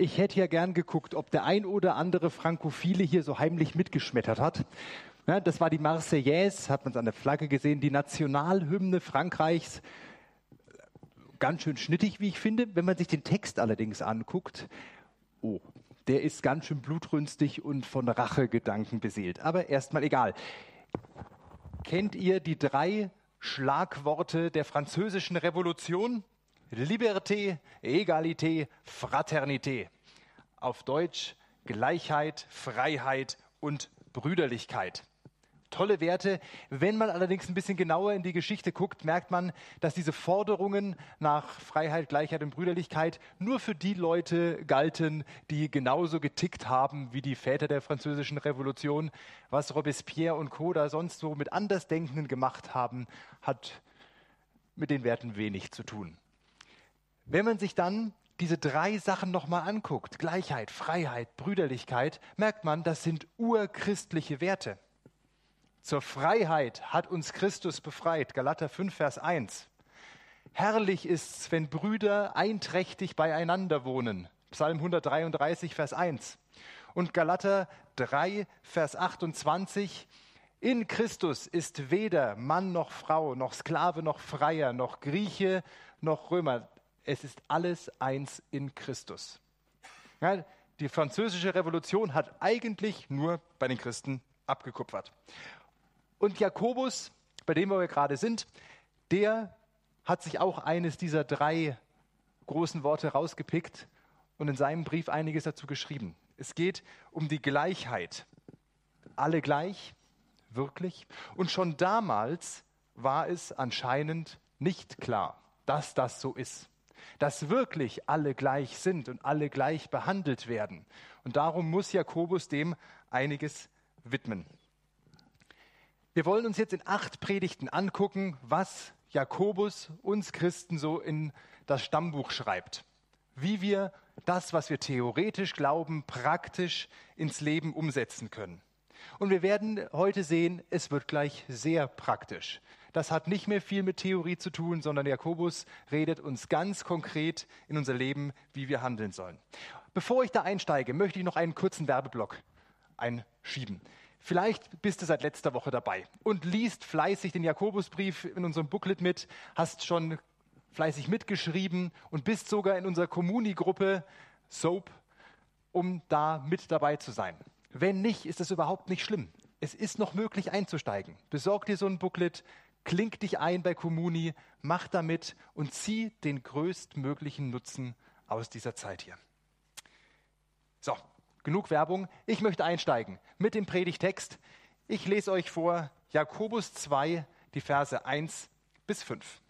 Ich hätte ja gern geguckt, ob der ein oder andere Frankophile hier so heimlich mitgeschmettert hat. Ja, das war die Marseillaise, hat man es an der Flagge gesehen, die Nationalhymne Frankreichs. Ganz schön schnittig, wie ich finde. Wenn man sich den Text allerdings anguckt, oh, der ist ganz schön blutrünstig und von Rachegedanken beseelt. Aber erstmal egal. Kennt ihr die drei Schlagworte der französischen Revolution? Liberté, Egalité, Fraternité. Auf Deutsch Gleichheit, Freiheit und Brüderlichkeit. Tolle Werte. Wenn man allerdings ein bisschen genauer in die Geschichte guckt, merkt man, dass diese Forderungen nach Freiheit, Gleichheit und Brüderlichkeit nur für die Leute galten, die genauso getickt haben wie die Väter der französischen Revolution. Was Robespierre und Co. da sonst so mit Andersdenkenden gemacht haben, hat mit den Werten wenig zu tun. Wenn man sich dann diese drei Sachen nochmal anguckt, Gleichheit, Freiheit, Brüderlichkeit, merkt man, das sind urchristliche Werte. Zur Freiheit hat uns Christus befreit, Galater 5, Vers 1. Herrlich ist's, wenn Brüder einträchtig beieinander wohnen, Psalm 133, Vers 1. Und Galater 3, Vers 28, in Christus ist weder Mann noch Frau, noch Sklave noch Freier, noch Grieche noch Römer. Es ist alles eins in Christus. Ja, die französische Revolution hat eigentlich nur bei den Christen abgekupfert. Und Jakobus, bei dem wir gerade sind, der hat sich auch eines dieser drei großen Worte rausgepickt und in seinem Brief einiges dazu geschrieben. Es geht um die Gleichheit. Alle gleich, wirklich. Und schon damals war es anscheinend nicht klar, dass das so ist dass wirklich alle gleich sind und alle gleich behandelt werden. Und darum muss Jakobus dem einiges widmen. Wir wollen uns jetzt in acht Predigten angucken, was Jakobus uns Christen so in das Stammbuch schreibt. Wie wir das, was wir theoretisch glauben, praktisch ins Leben umsetzen können. Und wir werden heute sehen, es wird gleich sehr praktisch. Das hat nicht mehr viel mit Theorie zu tun, sondern Jakobus redet uns ganz konkret in unser Leben, wie wir handeln sollen. Bevor ich da einsteige, möchte ich noch einen kurzen Werbeblock einschieben. Vielleicht bist du seit letzter Woche dabei und liest fleißig den Jakobusbrief in unserem Booklet mit, hast schon fleißig mitgeschrieben und bist sogar in unserer Kommuni-Gruppe SOAP, um da mit dabei zu sein. Wenn nicht, ist das überhaupt nicht schlimm. Es ist noch möglich einzusteigen. Besorg dir so ein Booklet, klink dich ein bei Kommuni, mach damit und zieh den größtmöglichen Nutzen aus dieser Zeit hier. So, genug Werbung. Ich möchte einsteigen mit dem Predigtext. Ich lese euch vor Jakobus 2, die Verse 1 bis 5.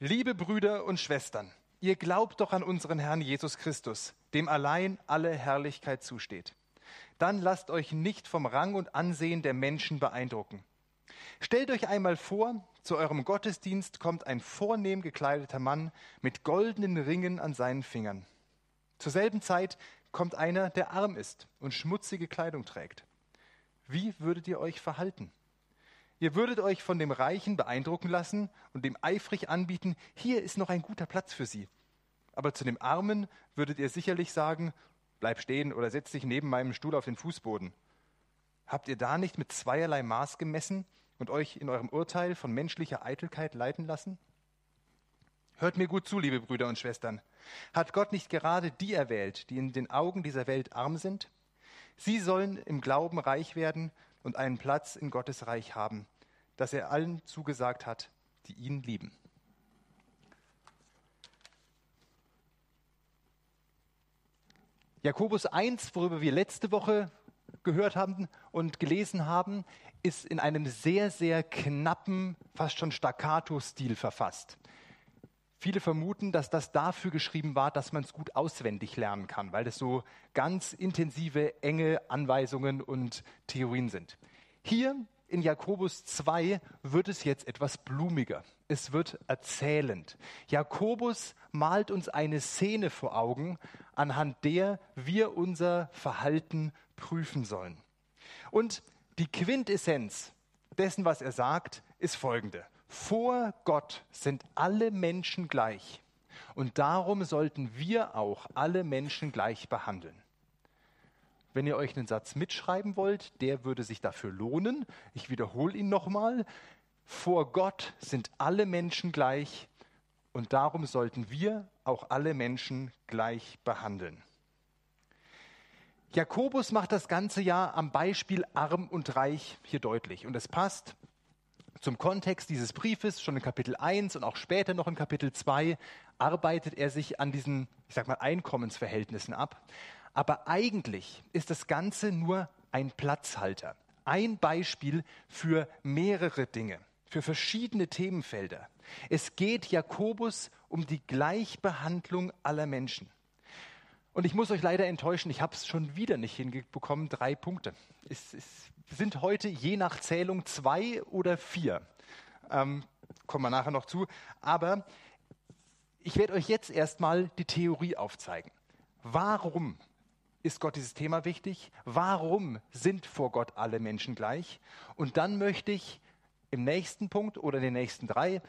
Liebe Brüder und Schwestern, ihr glaubt doch an unseren Herrn Jesus Christus, dem allein alle Herrlichkeit zusteht. Dann lasst euch nicht vom Rang und Ansehen der Menschen beeindrucken. Stellt euch einmal vor, zu eurem Gottesdienst kommt ein vornehm gekleideter Mann mit goldenen Ringen an seinen Fingern. Zur selben Zeit kommt einer, der arm ist und schmutzige Kleidung trägt. Wie würdet ihr euch verhalten? Ihr würdet euch von dem Reichen beeindrucken lassen und dem eifrig anbieten, hier ist noch ein guter Platz für Sie. Aber zu dem Armen würdet ihr sicherlich sagen, bleib stehen oder setz dich neben meinem Stuhl auf den Fußboden. Habt ihr da nicht mit zweierlei Maß gemessen und euch in eurem Urteil von menschlicher Eitelkeit leiten lassen? Hört mir gut zu, liebe Brüder und Schwestern. Hat Gott nicht gerade die erwählt, die in den Augen dieser Welt arm sind? Sie sollen im Glauben reich werden und einen Platz in Gottes Reich haben, das er allen zugesagt hat, die ihn lieben. Jakobus 1, worüber wir letzte Woche gehört haben und gelesen haben, ist in einem sehr, sehr knappen, fast schon Staccato-Stil verfasst. Viele vermuten, dass das dafür geschrieben war, dass man es gut auswendig lernen kann, weil es so ganz intensive, enge Anweisungen und Theorien sind. Hier in Jakobus 2 wird es jetzt etwas blumiger. Es wird erzählend. Jakobus malt uns eine Szene vor Augen, anhand der wir unser Verhalten prüfen sollen. Und die Quintessenz dessen, was er sagt, ist folgende. Vor Gott sind alle Menschen gleich. Und darum sollten wir auch alle Menschen gleich behandeln. Wenn ihr euch einen Satz mitschreiben wollt, der würde sich dafür lohnen. Ich wiederhole ihn nochmal. Vor Gott sind alle Menschen gleich und darum sollten wir auch alle Menschen gleich behandeln. Jakobus macht das ganze ja am Beispiel arm und reich hier deutlich. Und es passt zum Kontext dieses Briefes, schon in Kapitel 1 und auch später noch in Kapitel 2, arbeitet er sich an diesen, ich sag mal, Einkommensverhältnissen ab. Aber eigentlich ist das Ganze nur ein Platzhalter, ein Beispiel für mehrere Dinge, für verschiedene Themenfelder. Es geht Jakobus um die Gleichbehandlung aller Menschen. Und ich muss euch leider enttäuschen, ich habe es schon wieder nicht hinbekommen. Drei Punkte. Es, es, sind heute je nach Zählung zwei oder vier. Ähm, kommen wir nachher noch zu. Aber ich werde euch jetzt erstmal die Theorie aufzeigen. Warum ist Gott dieses Thema wichtig? Warum sind vor Gott alle Menschen gleich? Und dann möchte ich im nächsten Punkt oder den nächsten drei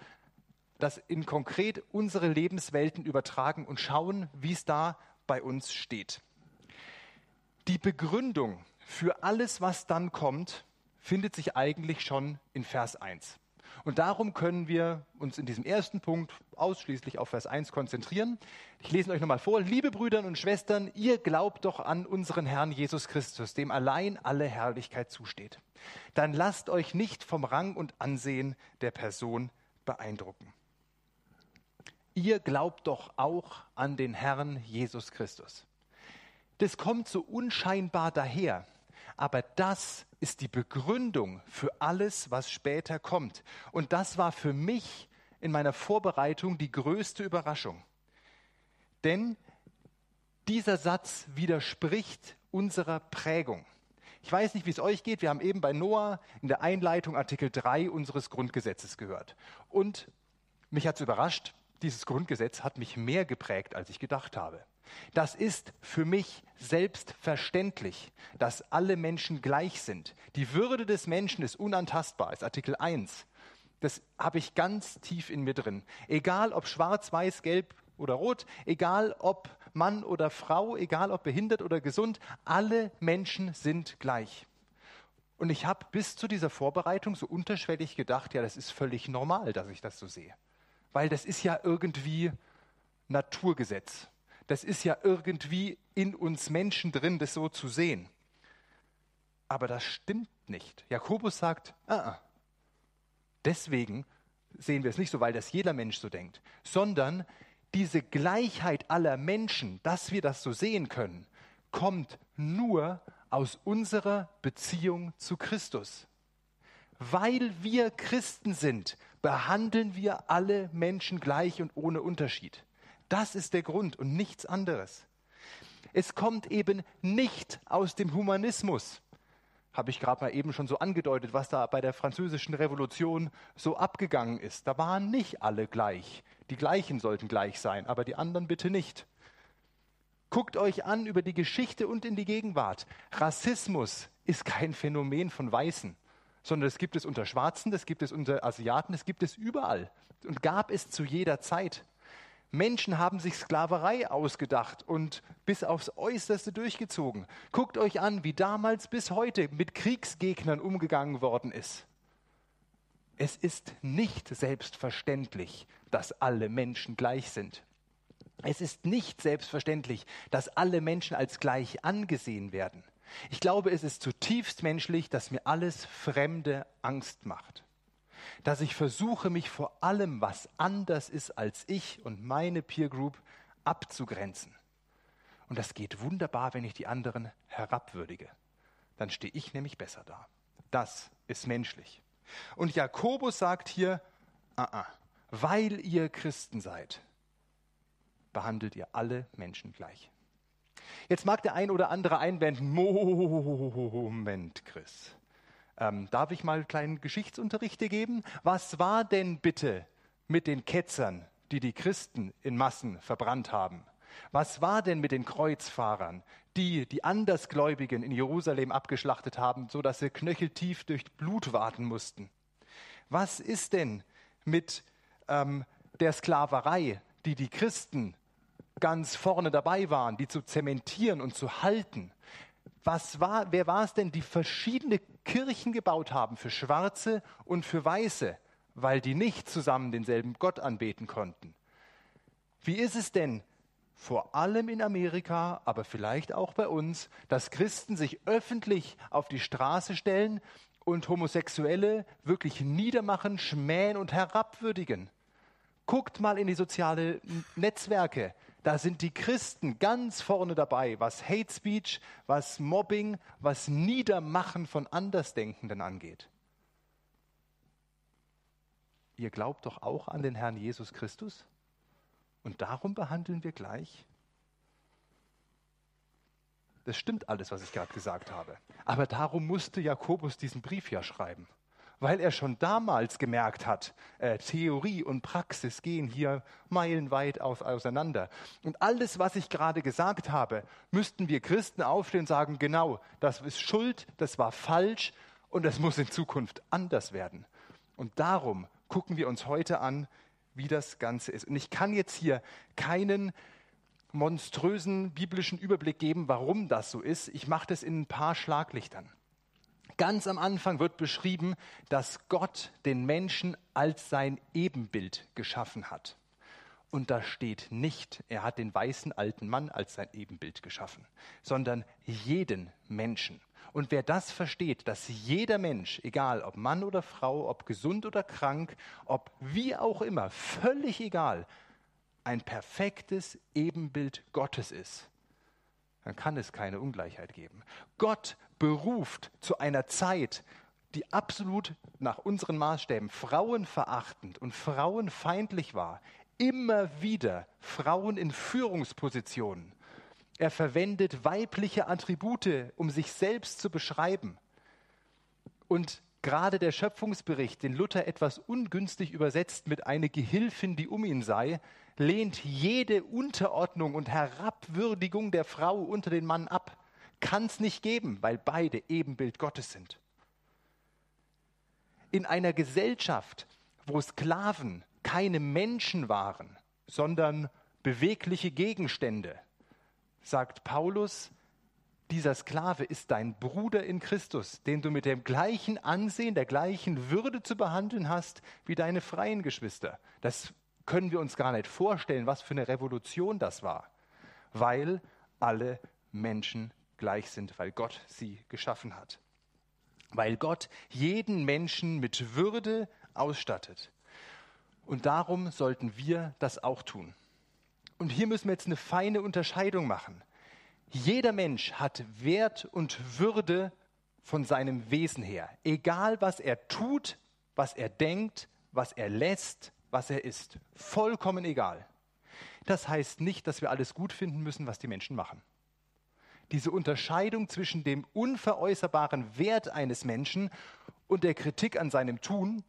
das in konkret unsere Lebenswelten übertragen und schauen, wie es da bei uns steht. Die Begründung für alles, was dann kommt, findet sich eigentlich schon in Vers 1. Und darum können wir uns in diesem ersten Punkt ausschließlich auf Vers 1 konzentrieren. Ich lese euch nochmal vor. Liebe Brüder und Schwestern, ihr glaubt doch an unseren Herrn Jesus Christus, dem allein alle Herrlichkeit zusteht. Dann lasst euch nicht vom Rang und Ansehen der Person beeindrucken ihr glaubt doch auch an den Herrn Jesus Christus. Das kommt so unscheinbar daher, aber das ist die Begründung für alles, was später kommt. Und das war für mich in meiner Vorbereitung die größte Überraschung. Denn dieser Satz widerspricht unserer Prägung. Ich weiß nicht, wie es euch geht. Wir haben eben bei Noah in der Einleitung Artikel 3 unseres Grundgesetzes gehört. Und mich hat es überrascht, dieses Grundgesetz hat mich mehr geprägt, als ich gedacht habe. Das ist für mich selbstverständlich, dass alle Menschen gleich sind. Die Würde des Menschen ist unantastbar, ist Artikel 1. Das habe ich ganz tief in mir drin. Egal ob schwarz, weiß, gelb oder rot, egal ob Mann oder Frau, egal ob behindert oder gesund, alle Menschen sind gleich. Und ich habe bis zu dieser Vorbereitung so unterschwellig gedacht, ja, das ist völlig normal, dass ich das so sehe weil das ist ja irgendwie Naturgesetz. Das ist ja irgendwie in uns Menschen drin, das so zu sehen. Aber das stimmt nicht. Jakobus sagt, ah, ah. deswegen sehen wir es nicht so, weil das jeder Mensch so denkt, sondern diese Gleichheit aller Menschen, dass wir das so sehen können, kommt nur aus unserer Beziehung zu Christus. Weil wir Christen sind, behandeln wir alle Menschen gleich und ohne Unterschied. Das ist der Grund und nichts anderes. Es kommt eben nicht aus dem Humanismus. Habe ich gerade mal eben schon so angedeutet, was da bei der französischen Revolution so abgegangen ist. Da waren nicht alle gleich. Die gleichen sollten gleich sein, aber die anderen bitte nicht. Guckt euch an über die Geschichte und in die Gegenwart. Rassismus ist kein Phänomen von Weißen sondern es gibt es unter Schwarzen, das gibt es unter Asiaten, das gibt es überall und gab es zu jeder Zeit. Menschen haben sich Sklaverei ausgedacht und bis aufs Äußerste durchgezogen. Guckt euch an, wie damals bis heute mit Kriegsgegnern umgegangen worden ist. Es ist nicht selbstverständlich, dass alle Menschen gleich sind. Es ist nicht selbstverständlich, dass alle Menschen als gleich angesehen werden. Ich glaube, es ist zutiefst menschlich, dass mir alles Fremde Angst macht. Dass ich versuche, mich vor allem, was anders ist als ich und meine Peer Group, abzugrenzen. Und das geht wunderbar, wenn ich die anderen herabwürdige. Dann stehe ich nämlich besser da. Das ist menschlich. Und Jakobus sagt hier, uh -uh, weil ihr Christen seid, behandelt ihr alle Menschen gleich. Jetzt mag der ein oder andere einwenden, Moment, Chris. Ähm, darf ich mal einen kleinen Geschichtsunterricht geben? Was war denn bitte mit den Ketzern, die die Christen in Massen verbrannt haben? Was war denn mit den Kreuzfahrern, die die Andersgläubigen in Jerusalem abgeschlachtet haben, so dass sie knöcheltief durch Blut warten mussten? Was ist denn mit ähm, der Sklaverei, die die Christen ganz vorne dabei waren, die zu zementieren und zu halten. Was war, wer war es denn, die verschiedene Kirchen gebaut haben für Schwarze und für Weiße, weil die nicht zusammen denselben Gott anbeten konnten? Wie ist es denn, vor allem in Amerika, aber vielleicht auch bei uns, dass Christen sich öffentlich auf die Straße stellen und Homosexuelle wirklich niedermachen, schmähen und herabwürdigen? Guckt mal in die sozialen Netzwerke. Da sind die Christen ganz vorne dabei, was Hate Speech, was Mobbing, was Niedermachen von Andersdenkenden angeht. Ihr glaubt doch auch an den Herrn Jesus Christus? Und darum behandeln wir gleich? Das stimmt alles, was ich gerade gesagt habe. Aber darum musste Jakobus diesen Brief ja schreiben weil er schon damals gemerkt hat, äh, Theorie und Praxis gehen hier meilenweit aus, auseinander. Und alles, was ich gerade gesagt habe, müssten wir Christen aufstehen und sagen, genau, das ist Schuld, das war falsch und das muss in Zukunft anders werden. Und darum gucken wir uns heute an, wie das Ganze ist. Und ich kann jetzt hier keinen monströsen biblischen Überblick geben, warum das so ist. Ich mache das in ein paar Schlaglichtern. Ganz am Anfang wird beschrieben, dass Gott den Menschen als sein Ebenbild geschaffen hat. Und da steht nicht, er hat den weißen alten Mann als sein Ebenbild geschaffen, sondern jeden Menschen. Und wer das versteht, dass jeder Mensch, egal ob Mann oder Frau, ob gesund oder krank, ob wie auch immer, völlig egal, ein perfektes Ebenbild Gottes ist, dann kann es keine Ungleichheit geben. Gott beruft zu einer Zeit, die absolut nach unseren Maßstäben frauenverachtend und frauenfeindlich war, immer wieder Frauen in Führungspositionen. Er verwendet weibliche Attribute, um sich selbst zu beschreiben. Und gerade der Schöpfungsbericht, den Luther etwas ungünstig übersetzt mit eine Gehilfin, die um ihn sei, lehnt jede Unterordnung und Herabwürdigung der Frau unter den Mann ab kann es nicht geben, weil beide Ebenbild Gottes sind. In einer Gesellschaft, wo Sklaven keine Menschen waren, sondern bewegliche Gegenstände, sagt Paulus, dieser Sklave ist dein Bruder in Christus, den du mit dem gleichen Ansehen, der gleichen Würde zu behandeln hast wie deine freien Geschwister. Das können wir uns gar nicht vorstellen, was für eine Revolution das war, weil alle Menschen gleich sind, weil Gott sie geschaffen hat. Weil Gott jeden Menschen mit Würde ausstattet. Und darum sollten wir das auch tun. Und hier müssen wir jetzt eine feine Unterscheidung machen. Jeder Mensch hat Wert und Würde von seinem Wesen her. Egal, was er tut, was er denkt, was er lässt, was er ist. Vollkommen egal. Das heißt nicht, dass wir alles gut finden müssen, was die Menschen machen diese Unterscheidung zwischen dem unveräußerbaren Wert eines Menschen und der Kritik an seinem Tun,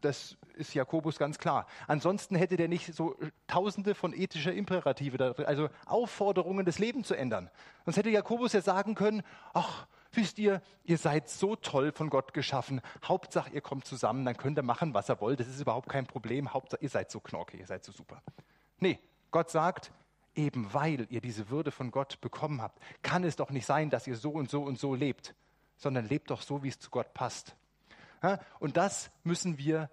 das ist Jakobus ganz klar. Ansonsten hätte der nicht so tausende von ethischer Imperative, also Aufforderungen, das Leben zu ändern. Sonst hätte Jakobus ja sagen können, ach, wisst ihr, ihr seid so toll von Gott geschaffen. Hauptsache, ihr kommt zusammen, dann könnt ihr machen, was ihr wollt. Das ist überhaupt kein Problem. Hauptsache, ihr seid so knorke, ihr seid so super. Nee, Gott sagt, eben weil ihr diese Würde von Gott bekommen habt, kann es doch nicht sein, dass ihr so und so und so lebt, sondern lebt doch so, wie es zu Gott passt. Und das müssen wir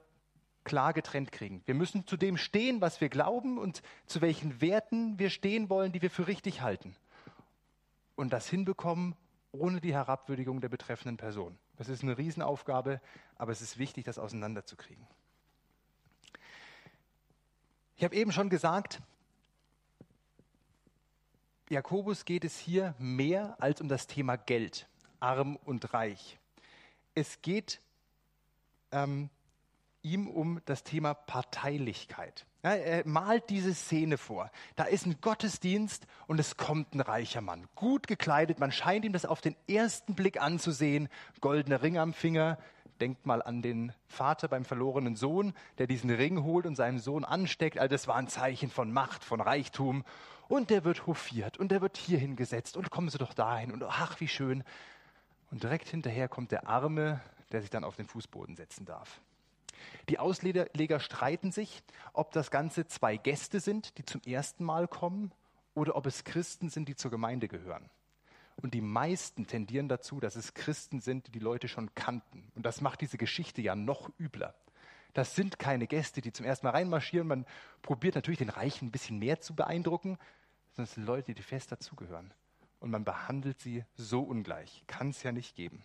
klar getrennt kriegen. Wir müssen zu dem stehen, was wir glauben und zu welchen Werten wir stehen wollen, die wir für richtig halten. Und das hinbekommen ohne die Herabwürdigung der betreffenden Person. Das ist eine Riesenaufgabe, aber es ist wichtig, das auseinanderzukriegen. Ich habe eben schon gesagt, Jakobus geht es hier mehr als um das Thema Geld, arm und reich. Es geht ähm, ihm um das Thema Parteilichkeit. Er malt diese Szene vor. Da ist ein Gottesdienst und es kommt ein reicher Mann, gut gekleidet. Man scheint ihm das auf den ersten Blick anzusehen. Goldene Ring am Finger. Denkt mal an den Vater beim verlorenen Sohn, der diesen Ring holt und seinem Sohn ansteckt. All das war ein Zeichen von Macht, von Reichtum und der wird hofiert und der wird hier hingesetzt und kommen Sie doch dahin und ach, wie schön. Und direkt hinterher kommt der Arme, der sich dann auf den Fußboden setzen darf. Die Ausleger streiten sich, ob das Ganze zwei Gäste sind, die zum ersten Mal kommen, oder ob es Christen sind, die zur Gemeinde gehören. Und die meisten tendieren dazu, dass es Christen sind, die die Leute schon kannten. Und das macht diese Geschichte ja noch übler. Das sind keine Gäste, die zum ersten Mal reinmarschieren. Man probiert natürlich den Reichen ein bisschen mehr zu beeindrucken, sondern es sind Leute, die fest dazugehören. Und man behandelt sie so ungleich. Kann es ja nicht geben.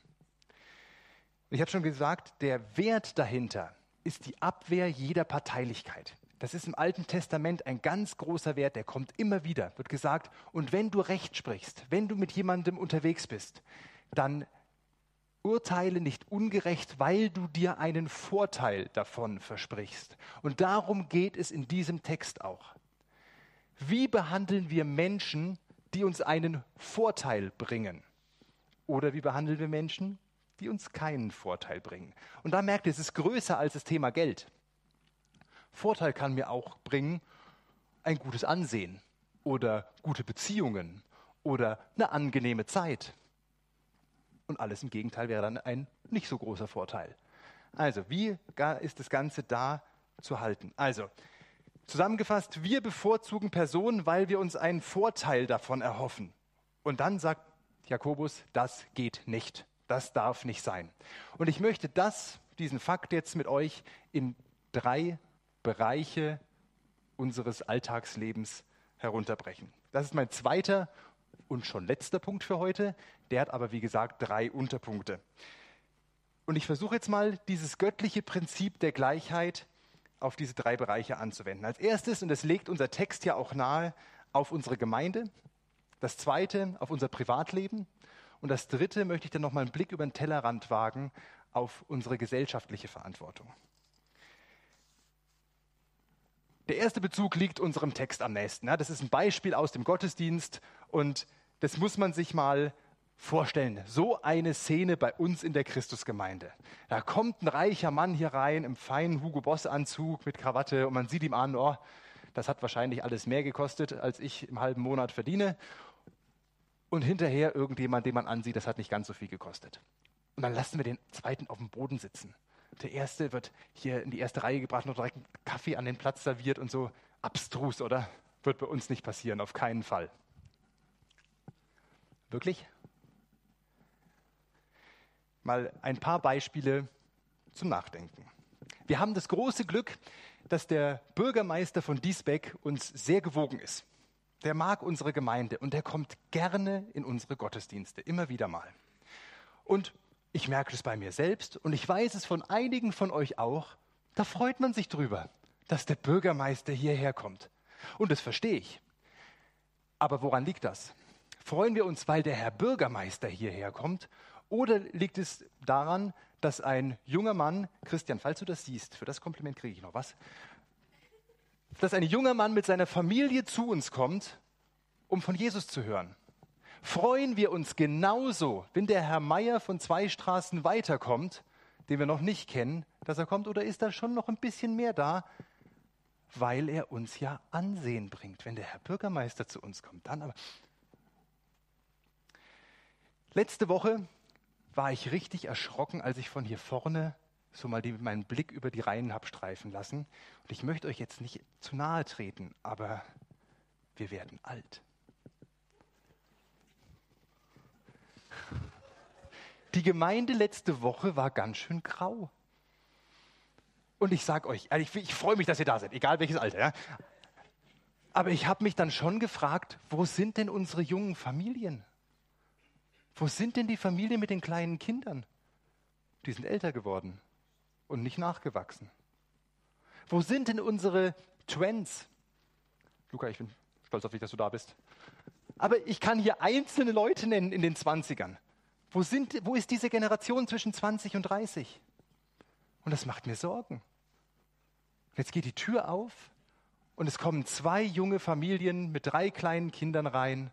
Ich habe schon gesagt, der Wert dahinter ist die Abwehr jeder Parteilichkeit. Das ist im Alten Testament ein ganz großer Wert, der kommt immer wieder. Wird gesagt, und wenn du Recht sprichst, wenn du mit jemandem unterwegs bist, dann urteile nicht ungerecht, weil du dir einen Vorteil davon versprichst. Und darum geht es in diesem Text auch. Wie behandeln wir Menschen, die uns einen Vorteil bringen? Oder wie behandeln wir Menschen, die uns keinen Vorteil bringen? Und da merkt ihr, es ist größer als das Thema Geld. Vorteil kann mir auch bringen ein gutes Ansehen oder gute Beziehungen oder eine angenehme Zeit. Und alles im Gegenteil wäre dann ein nicht so großer Vorteil. Also, wie ist das Ganze da zu halten? Also, zusammengefasst, wir bevorzugen Personen, weil wir uns einen Vorteil davon erhoffen. Und dann sagt Jakobus, das geht nicht. Das darf nicht sein. Und ich möchte das, diesen Fakt jetzt mit euch in drei Bereiche unseres Alltagslebens herunterbrechen. Das ist mein zweiter und schon letzter Punkt für heute. Der hat aber, wie gesagt, drei Unterpunkte. Und ich versuche jetzt mal dieses göttliche Prinzip der Gleichheit auf diese drei Bereiche anzuwenden. Als erstes, und das legt unser Text ja auch nahe, auf unsere Gemeinde. Das zweite, auf unser Privatleben. Und das dritte möchte ich dann nochmal einen Blick über den Tellerrand wagen auf unsere gesellschaftliche Verantwortung. Der erste Bezug liegt unserem Text am nächsten. Das ist ein Beispiel aus dem Gottesdienst und das muss man sich mal vorstellen. So eine Szene bei uns in der Christusgemeinde. Da kommt ein reicher Mann hier rein im feinen Hugo Boss Anzug mit Krawatte und man sieht ihm an, oh, das hat wahrscheinlich alles mehr gekostet, als ich im halben Monat verdiene. Und hinterher irgendjemand, den man ansieht, das hat nicht ganz so viel gekostet. Und dann lassen wir den zweiten auf dem Boden sitzen. Der erste wird hier in die erste Reihe gebracht, noch direkt Kaffee an den Platz serviert und so. Abstrus, oder? Wird bei uns nicht passieren, auf keinen Fall. Wirklich? Mal ein paar Beispiele zum Nachdenken. Wir haben das große Glück, dass der Bürgermeister von Diesbeck uns sehr gewogen ist. Der mag unsere Gemeinde und der kommt gerne in unsere Gottesdienste, immer wieder mal. Und ich merke es bei mir selbst und ich weiß es von einigen von euch auch. Da freut man sich drüber, dass der Bürgermeister hierher kommt. Und das verstehe ich. Aber woran liegt das? Freuen wir uns, weil der Herr Bürgermeister hierher kommt? Oder liegt es daran, dass ein junger Mann, Christian, falls du das siehst, für das Kompliment kriege ich noch was, dass ein junger Mann mit seiner Familie zu uns kommt, um von Jesus zu hören? freuen wir uns genauso, wenn der Herr Meier von zwei Straßen weiterkommt, den wir noch nicht kennen, dass er kommt, oder ist da schon noch ein bisschen mehr da, weil er uns ja Ansehen bringt, wenn der Herr Bürgermeister zu uns kommt. Dann aber. Letzte Woche war ich richtig erschrocken, als ich von hier vorne so mal die, meinen Blick über die Reihen habe streifen lassen. Und ich möchte euch jetzt nicht zu nahe treten, aber wir werden alt. Die Gemeinde letzte Woche war ganz schön grau. Und ich sage euch, ich, ich freue mich, dass ihr da seid, egal welches Alter. Ja? Aber ich habe mich dann schon gefragt, wo sind denn unsere jungen Familien? Wo sind denn die Familien mit den kleinen Kindern? Die sind älter geworden und nicht nachgewachsen. Wo sind denn unsere Trends? Luca, ich bin stolz auf dich, dass du da bist. Aber ich kann hier einzelne Leute nennen in den 20ern. Wo, sind, wo ist diese Generation zwischen 20 und 30? Und das macht mir Sorgen. Jetzt geht die Tür auf und es kommen zwei junge Familien mit drei kleinen Kindern rein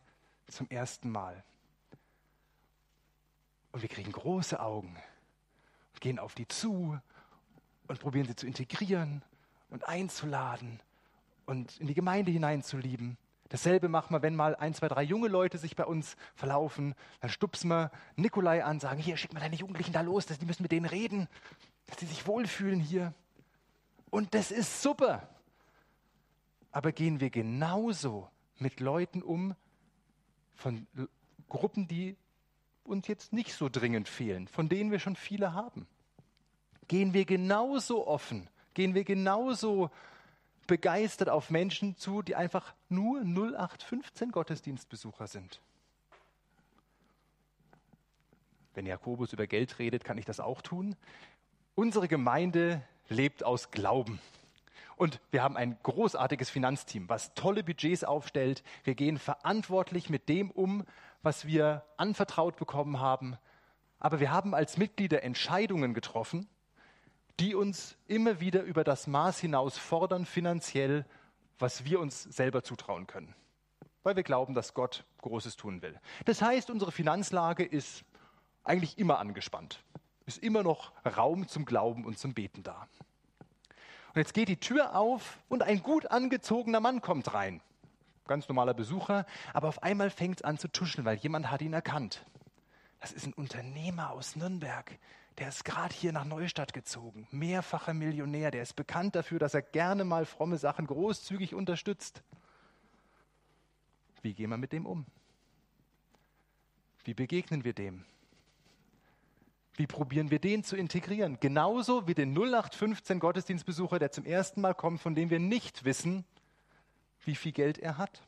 zum ersten Mal. Und wir kriegen große Augen und gehen auf die zu und probieren sie zu integrieren und einzuladen und in die Gemeinde hineinzulieben. Dasselbe machen wir, wenn mal ein, zwei, drei junge Leute sich bei uns verlaufen. Dann stupsen wir Nikolai an, sagen, hier, schick mal deine Jugendlichen da los, die müssen mit denen reden, dass sie sich wohlfühlen hier. Und das ist super. Aber gehen wir genauso mit Leuten um, von Gruppen, die uns jetzt nicht so dringend fehlen, von denen wir schon viele haben? Gehen wir genauso offen, gehen wir genauso begeistert auf Menschen zu, die einfach nur 0815 Gottesdienstbesucher sind? Wenn Jakobus über Geld redet, kann ich das auch tun. Unsere Gemeinde lebt aus Glauben. Und wir haben ein großartiges Finanzteam, was tolle Budgets aufstellt. Wir gehen verantwortlich mit dem um, was wir anvertraut bekommen haben. Aber wir haben als Mitglieder Entscheidungen getroffen, die uns immer wieder über das Maß hinaus fordern, finanziell, was wir uns selber zutrauen können. Weil wir glauben, dass Gott Großes tun will. Das heißt, unsere Finanzlage ist eigentlich immer angespannt. Ist immer noch Raum zum Glauben und zum Beten da. Und jetzt geht die Tür auf und ein gut angezogener Mann kommt rein. Ganz normaler Besucher, aber auf einmal fängt es an zu tuschen, weil jemand hat ihn erkannt. Das ist ein Unternehmer aus Nürnberg. Der ist gerade hier nach Neustadt gezogen. Mehrfacher Millionär. Der ist bekannt dafür, dass er gerne mal fromme Sachen großzügig unterstützt. Wie gehen wir mit dem um? Wie begegnen wir dem? Wie probieren wir den zu integrieren? Genauso wie den 0815 Gottesdienstbesucher, der zum ersten Mal kommt, von dem wir nicht wissen, wie viel Geld er hat.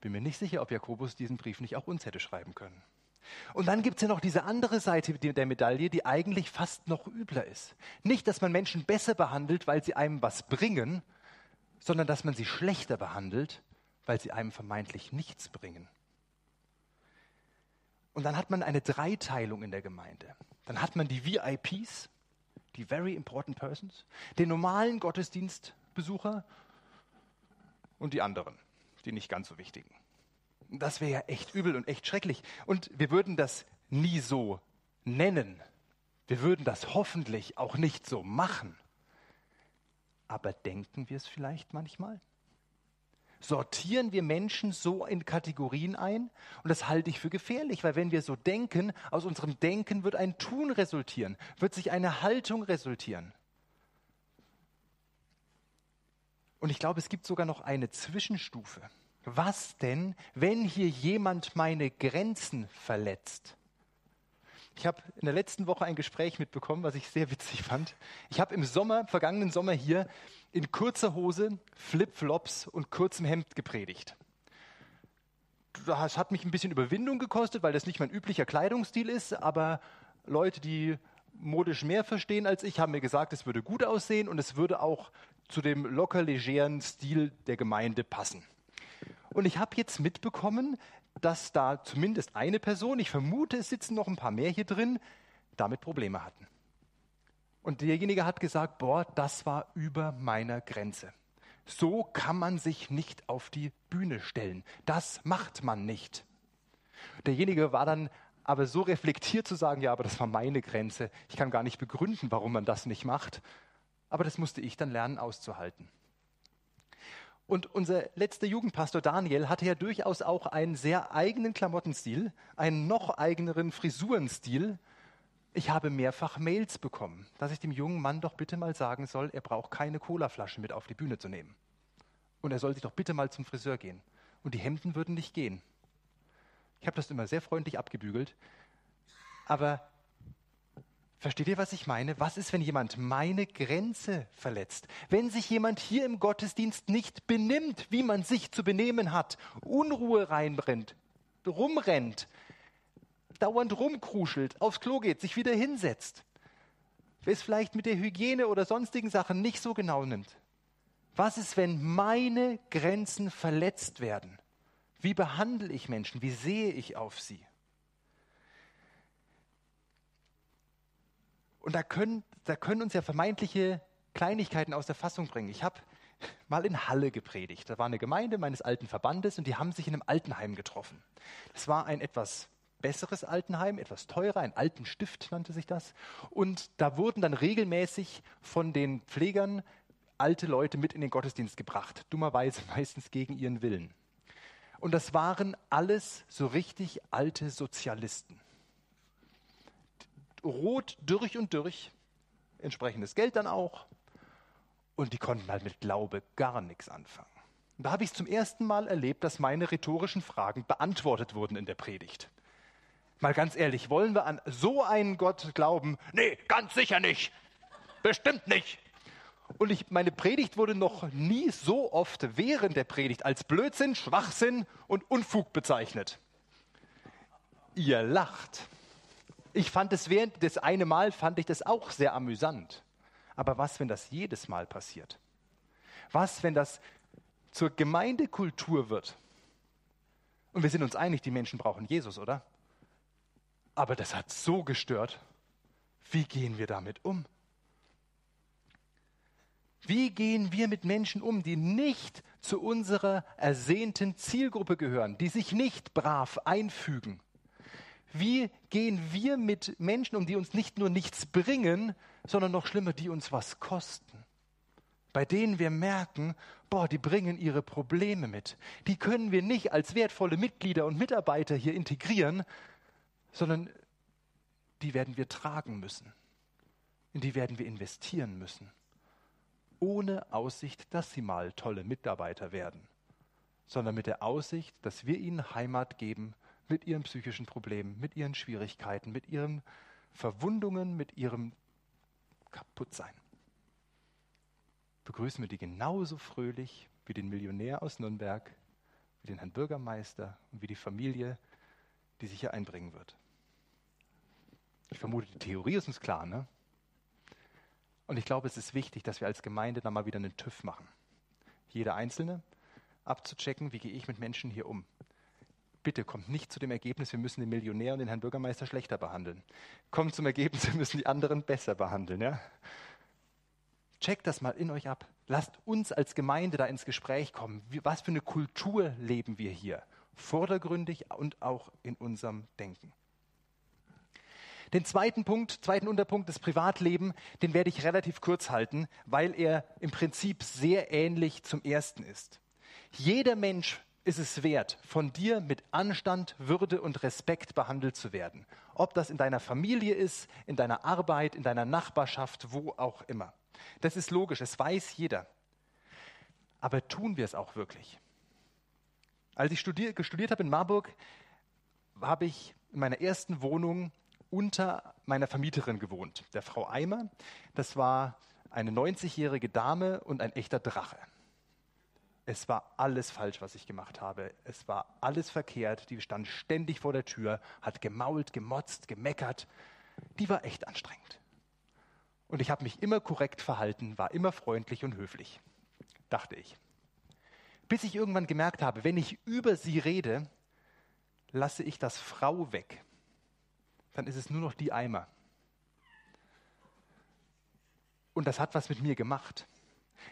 Bin mir nicht sicher, ob Jakobus diesen Brief nicht auch uns hätte schreiben können. Und dann gibt es ja noch diese andere Seite der Medaille, die eigentlich fast noch übler ist. Nicht, dass man Menschen besser behandelt, weil sie einem was bringen, sondern dass man sie schlechter behandelt, weil sie einem vermeintlich nichts bringen. Und dann hat man eine Dreiteilung in der Gemeinde. Dann hat man die VIPs, die Very Important Persons, den normalen Gottesdienstbesucher und die anderen, die nicht ganz so wichtigen. Das wäre ja echt übel und echt schrecklich. Und wir würden das nie so nennen. Wir würden das hoffentlich auch nicht so machen. Aber denken wir es vielleicht manchmal? sortieren wir Menschen so in Kategorien ein. Und das halte ich für gefährlich, weil wenn wir so denken, aus unserem Denken wird ein Tun resultieren, wird sich eine Haltung resultieren. Und ich glaube, es gibt sogar noch eine Zwischenstufe. Was denn, wenn hier jemand meine Grenzen verletzt? Ich habe in der letzten Woche ein Gespräch mitbekommen, was ich sehr witzig fand. Ich habe im Sommer, vergangenen Sommer hier, in kurzer Hose, Flipflops und kurzem Hemd gepredigt. Das hat mich ein bisschen Überwindung gekostet, weil das nicht mein üblicher Kleidungsstil ist, aber Leute, die modisch mehr verstehen als ich, haben mir gesagt, es würde gut aussehen und es würde auch zu dem locker legeren Stil der Gemeinde passen. Und ich habe jetzt mitbekommen, dass da zumindest eine Person, ich vermute, es sitzen noch ein paar mehr hier drin, damit Probleme hatten. Und derjenige hat gesagt, boah, das war über meiner Grenze. So kann man sich nicht auf die Bühne stellen. Das macht man nicht. Derjenige war dann aber so reflektiert zu sagen, ja, aber das war meine Grenze. Ich kann gar nicht begründen, warum man das nicht macht. Aber das musste ich dann lernen auszuhalten. Und unser letzter Jugendpastor Daniel hatte ja durchaus auch einen sehr eigenen Klamottenstil, einen noch eigeneren Frisurenstil. Ich habe mehrfach Mails bekommen, dass ich dem jungen Mann doch bitte mal sagen soll, er braucht keine Colaflasche mit auf die Bühne zu nehmen. Und er soll sich doch bitte mal zum Friseur gehen. Und die Hemden würden nicht gehen. Ich habe das immer sehr freundlich abgebügelt. Aber Versteht ihr, was ich meine? Was ist, wenn jemand meine Grenze verletzt? Wenn sich jemand hier im Gottesdienst nicht benimmt, wie man sich zu benehmen hat, Unruhe reinbrennt, rumrennt, dauernd rumkruschelt, aufs Klo geht, sich wieder hinsetzt, es vielleicht mit der Hygiene oder sonstigen Sachen nicht so genau nimmt. Was ist, wenn meine Grenzen verletzt werden? Wie behandle ich Menschen? Wie sehe ich auf sie? Und da können, da können uns ja vermeintliche Kleinigkeiten aus der Fassung bringen. Ich habe mal in Halle gepredigt. Da war eine Gemeinde meines alten Verbandes und die haben sich in einem Altenheim getroffen. Das war ein etwas besseres Altenheim, etwas teurer, ein alten Stift nannte sich das. Und da wurden dann regelmäßig von den Pflegern alte Leute mit in den Gottesdienst gebracht, dummerweise meistens gegen ihren Willen. Und das waren alles so richtig alte Sozialisten rot durch und durch, entsprechendes Geld dann auch. Und die konnten halt mit Glaube gar nichts anfangen. Und da habe ich zum ersten Mal erlebt, dass meine rhetorischen Fragen beantwortet wurden in der Predigt. Mal ganz ehrlich, wollen wir an so einen Gott glauben? Nee, ganz sicher nicht. Bestimmt nicht. Und ich, meine Predigt wurde noch nie so oft während der Predigt als Blödsinn, Schwachsinn und Unfug bezeichnet. Ihr lacht. Ich fand es während des eine Mal fand ich das auch sehr amüsant. Aber was, wenn das jedes Mal passiert? Was, wenn das zur Gemeindekultur wird? Und wir sind uns einig, die Menschen brauchen Jesus, oder? Aber das hat so gestört. Wie gehen wir damit um? Wie gehen wir mit Menschen um, die nicht zu unserer ersehnten Zielgruppe gehören, die sich nicht brav einfügen? Wie gehen wir mit Menschen um, die uns nicht nur nichts bringen, sondern noch schlimmer, die uns was kosten? Bei denen wir merken, boah, die bringen ihre Probleme mit. Die können wir nicht als wertvolle Mitglieder und Mitarbeiter hier integrieren, sondern die werden wir tragen müssen. In die werden wir investieren müssen ohne Aussicht, dass sie mal tolle Mitarbeiter werden, sondern mit der Aussicht, dass wir ihnen Heimat geben mit ihren psychischen Problemen, mit ihren Schwierigkeiten, mit ihren Verwundungen, mit ihrem Kaputtsein. Begrüßen wir die genauso fröhlich wie den Millionär aus Nürnberg, wie den Herrn Bürgermeister und wie die Familie, die sich hier einbringen wird. Ich vermute, die Theorie ist uns klar, ne? Und ich glaube, es ist wichtig, dass wir als Gemeinde da mal wieder einen TÜV machen. Jeder Einzelne abzuchecken, wie gehe ich mit Menschen hier um. Bitte kommt nicht zu dem Ergebnis, wir müssen den Millionär und den Herrn Bürgermeister schlechter behandeln. Kommt zum Ergebnis, wir müssen die anderen besser behandeln. Ja? Checkt das mal in euch ab. Lasst uns als Gemeinde da ins Gespräch kommen. Was für eine Kultur leben wir hier? Vordergründig und auch in unserem Denken. Den zweiten Punkt, zweiten Unterpunkt, das Privatleben, den werde ich relativ kurz halten, weil er im Prinzip sehr ähnlich zum ersten ist. Jeder Mensch ist es wert, von dir mit Anstand, Würde und Respekt behandelt zu werden. Ob das in deiner Familie ist, in deiner Arbeit, in deiner Nachbarschaft, wo auch immer. Das ist logisch, es weiß jeder. Aber tun wir es auch wirklich? Als ich studiert, gestudiert habe in Marburg, habe ich in meiner ersten Wohnung unter meiner Vermieterin gewohnt, der Frau Eimer. Das war eine 90-jährige Dame und ein echter Drache. Es war alles falsch, was ich gemacht habe. Es war alles verkehrt. Die stand ständig vor der Tür, hat gemault, gemotzt, gemeckert. Die war echt anstrengend. Und ich habe mich immer korrekt verhalten, war immer freundlich und höflich, dachte ich. Bis ich irgendwann gemerkt habe, wenn ich über sie rede, lasse ich das Frau weg dann ist es nur noch die Eimer. Und das hat was mit mir gemacht.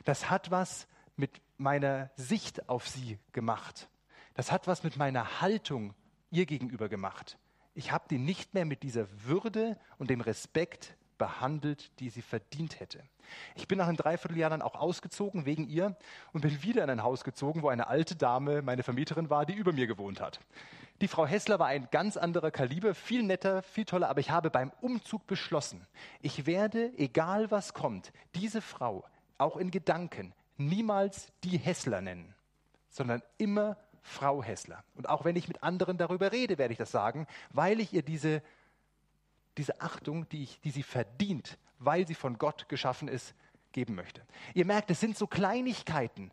Das hat was mit meiner Sicht auf sie gemacht. Das hat was mit meiner Haltung ihr gegenüber gemacht. Ich habe die nicht mehr mit dieser Würde und dem Respekt behandelt, die sie verdient hätte. Ich bin nach einem Dreivierteljahr dann auch ausgezogen wegen ihr und bin wieder in ein Haus gezogen, wo eine alte Dame meine Vermieterin war, die über mir gewohnt hat. Die Frau Hessler war ein ganz anderer Kaliber, viel netter, viel toller, aber ich habe beim Umzug beschlossen, ich werde, egal was kommt, diese Frau auch in Gedanken niemals die Hessler nennen, sondern immer Frau Hessler. Und auch wenn ich mit anderen darüber rede, werde ich das sagen, weil ich ihr diese, diese Achtung, die, ich, die sie verdient, weil sie von Gott geschaffen ist, geben möchte. Ihr merkt, es sind so Kleinigkeiten,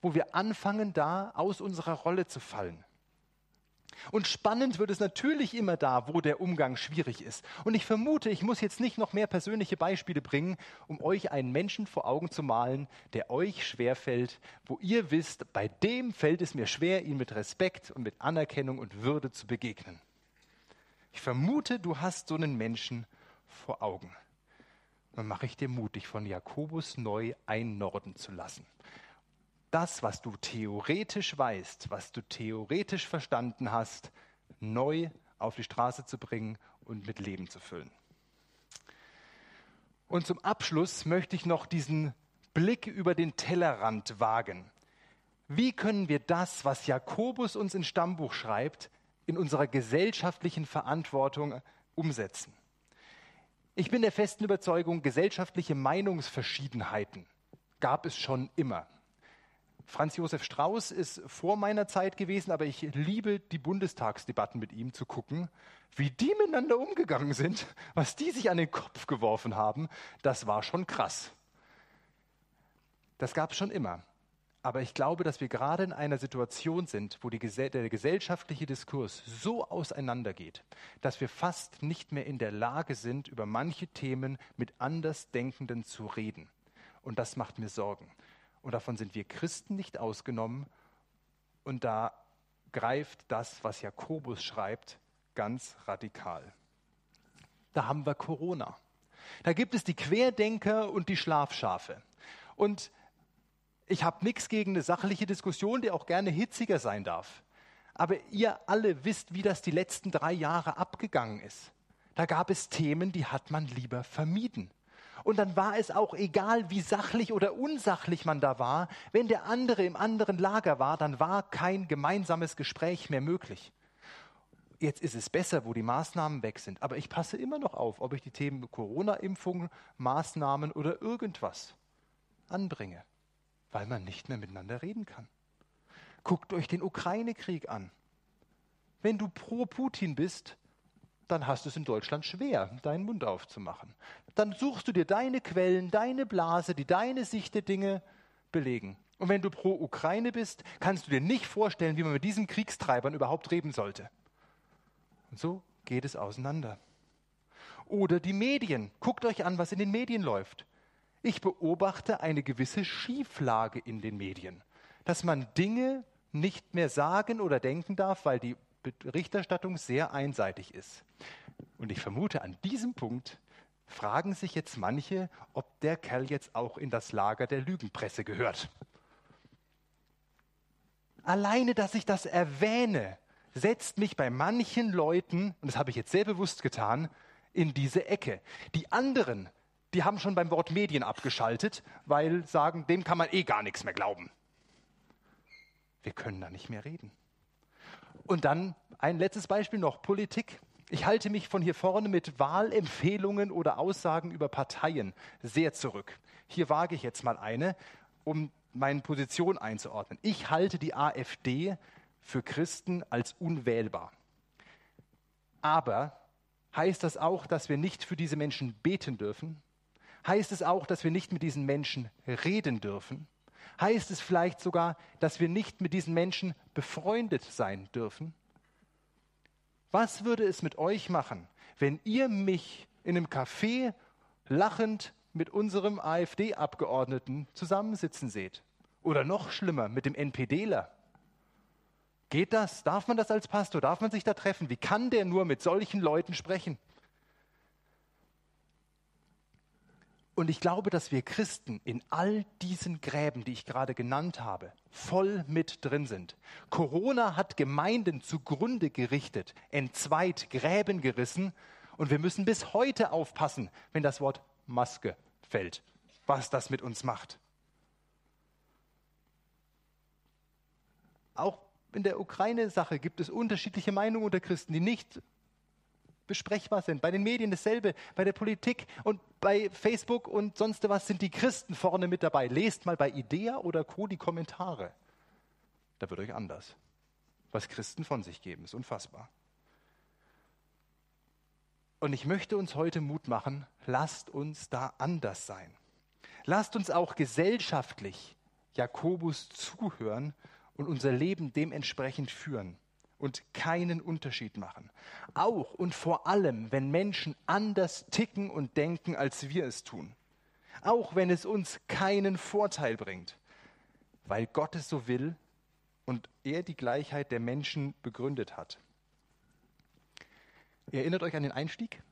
wo wir anfangen, da aus unserer Rolle zu fallen. Und spannend wird es natürlich immer da, wo der Umgang schwierig ist. Und ich vermute, ich muss jetzt nicht noch mehr persönliche Beispiele bringen, um euch einen Menschen vor Augen zu malen, der euch schwerfällt, wo ihr wisst, bei dem fällt es mir schwer, ihn mit Respekt und mit Anerkennung und Würde zu begegnen. Ich vermute, du hast so einen Menschen vor Augen. Dann mache ich dir mutig, von Jakobus neu einnorden zu lassen das, was du theoretisch weißt, was du theoretisch verstanden hast, neu auf die Straße zu bringen und mit Leben zu füllen. Und zum Abschluss möchte ich noch diesen Blick über den Tellerrand wagen. Wie können wir das, was Jakobus uns ins Stammbuch schreibt, in unserer gesellschaftlichen Verantwortung umsetzen? Ich bin der festen Überzeugung, gesellschaftliche Meinungsverschiedenheiten gab es schon immer. Franz Josef Strauß ist vor meiner Zeit gewesen, aber ich liebe die Bundestagsdebatten mit ihm zu gucken, wie die miteinander umgegangen sind, was die sich an den Kopf geworfen haben, das war schon krass. Das gab es schon immer. Aber ich glaube, dass wir gerade in einer Situation sind, wo die, der gesellschaftliche Diskurs so auseinandergeht, dass wir fast nicht mehr in der Lage sind, über manche Themen mit Andersdenkenden zu reden. Und das macht mir Sorgen. Und davon sind wir Christen nicht ausgenommen. Und da greift das, was Jakobus schreibt, ganz radikal. Da haben wir Corona. Da gibt es die Querdenker und die Schlafschafe. Und ich habe nichts gegen eine sachliche Diskussion, die auch gerne hitziger sein darf. Aber ihr alle wisst, wie das die letzten drei Jahre abgegangen ist. Da gab es Themen, die hat man lieber vermieden. Und dann war es auch egal, wie sachlich oder unsachlich man da war. Wenn der andere im anderen Lager war, dann war kein gemeinsames Gespräch mehr möglich. Jetzt ist es besser, wo die Maßnahmen weg sind. Aber ich passe immer noch auf, ob ich die Themen Corona-Impfung, Maßnahmen oder irgendwas anbringe, weil man nicht mehr miteinander reden kann. Guckt euch den Ukraine-Krieg an. Wenn du pro Putin bist, dann hast du es in Deutschland schwer, deinen Mund aufzumachen. Dann suchst du dir deine Quellen, deine Blase, die deine Sicht der Dinge belegen. Und wenn du pro Ukraine bist, kannst du dir nicht vorstellen, wie man mit diesen Kriegstreibern überhaupt reden sollte. Und so geht es auseinander. Oder die Medien. Guckt euch an, was in den Medien läuft. Ich beobachte eine gewisse Schieflage in den Medien, dass man Dinge nicht mehr sagen oder denken darf, weil die Berichterstattung sehr einseitig ist. Und ich vermute, an diesem Punkt fragen sich jetzt manche, ob der Kerl jetzt auch in das Lager der Lügenpresse gehört. Alleine, dass ich das erwähne, setzt mich bei manchen Leuten, und das habe ich jetzt sehr bewusst getan, in diese Ecke. Die anderen, die haben schon beim Wort Medien abgeschaltet, weil sagen, dem kann man eh gar nichts mehr glauben. Wir können da nicht mehr reden. Und dann ein letztes Beispiel noch, Politik. Ich halte mich von hier vorne mit Wahlempfehlungen oder Aussagen über Parteien sehr zurück. Hier wage ich jetzt mal eine, um meine Position einzuordnen. Ich halte die AfD für Christen als unwählbar. Aber heißt das auch, dass wir nicht für diese Menschen beten dürfen? Heißt es auch, dass wir nicht mit diesen Menschen reden dürfen? Heißt es vielleicht sogar, dass wir nicht mit diesen Menschen befreundet sein dürfen? Was würde es mit euch machen, wenn ihr mich in einem Café lachend mit unserem AfD-Abgeordneten zusammensitzen seht? Oder noch schlimmer, mit dem NPDler? Geht das? Darf man das als Pastor? Darf man sich da treffen? Wie kann der nur mit solchen Leuten sprechen? Und ich glaube, dass wir Christen in all diesen Gräben, die ich gerade genannt habe, voll mit drin sind. Corona hat Gemeinden zugrunde gerichtet, entzweit, Gräben gerissen. Und wir müssen bis heute aufpassen, wenn das Wort Maske fällt, was das mit uns macht. Auch in der Ukraine-Sache gibt es unterschiedliche Meinungen unter Christen, die nicht besprechbar sind. Bei den Medien dasselbe, bei der Politik und bei Facebook und sonst was sind die Christen vorne mit dabei. Lest mal bei Idea oder Co. die Kommentare. Da wird euch anders. Was Christen von sich geben, ist unfassbar. Und ich möchte uns heute Mut machen, lasst uns da anders sein. Lasst uns auch gesellschaftlich Jakobus zuhören und unser Leben dementsprechend führen und keinen Unterschied machen. Auch und vor allem, wenn Menschen anders ticken und denken, als wir es tun. Auch wenn es uns keinen Vorteil bringt, weil Gott es so will und er die Gleichheit der Menschen begründet hat. Ihr erinnert euch an den Einstieg?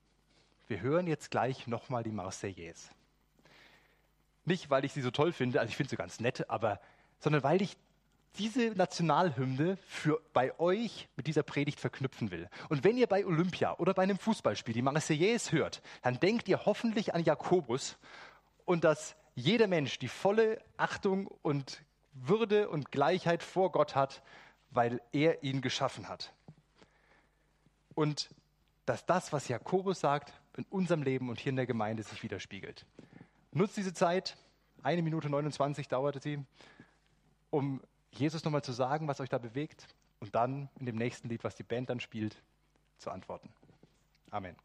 Wir hören jetzt gleich nochmal die Marseillaise. Nicht, weil ich sie so toll finde, also ich finde sie ganz nett, aber, sondern weil ich diese Nationalhymne für bei euch mit dieser Predigt verknüpfen will. Und wenn ihr bei Olympia oder bei einem Fußballspiel die Marseillaise hört, dann denkt ihr hoffentlich an Jakobus und dass jeder Mensch die volle Achtung und Würde und Gleichheit vor Gott hat, weil er ihn geschaffen hat. Und dass das, was Jakobus sagt, in unserem Leben und hier in der Gemeinde sich widerspiegelt. Nutzt diese Zeit, eine Minute 29 dauerte sie, um Jesus nochmal zu sagen, was euch da bewegt und dann in dem nächsten Lied, was die Band dann spielt, zu antworten. Amen.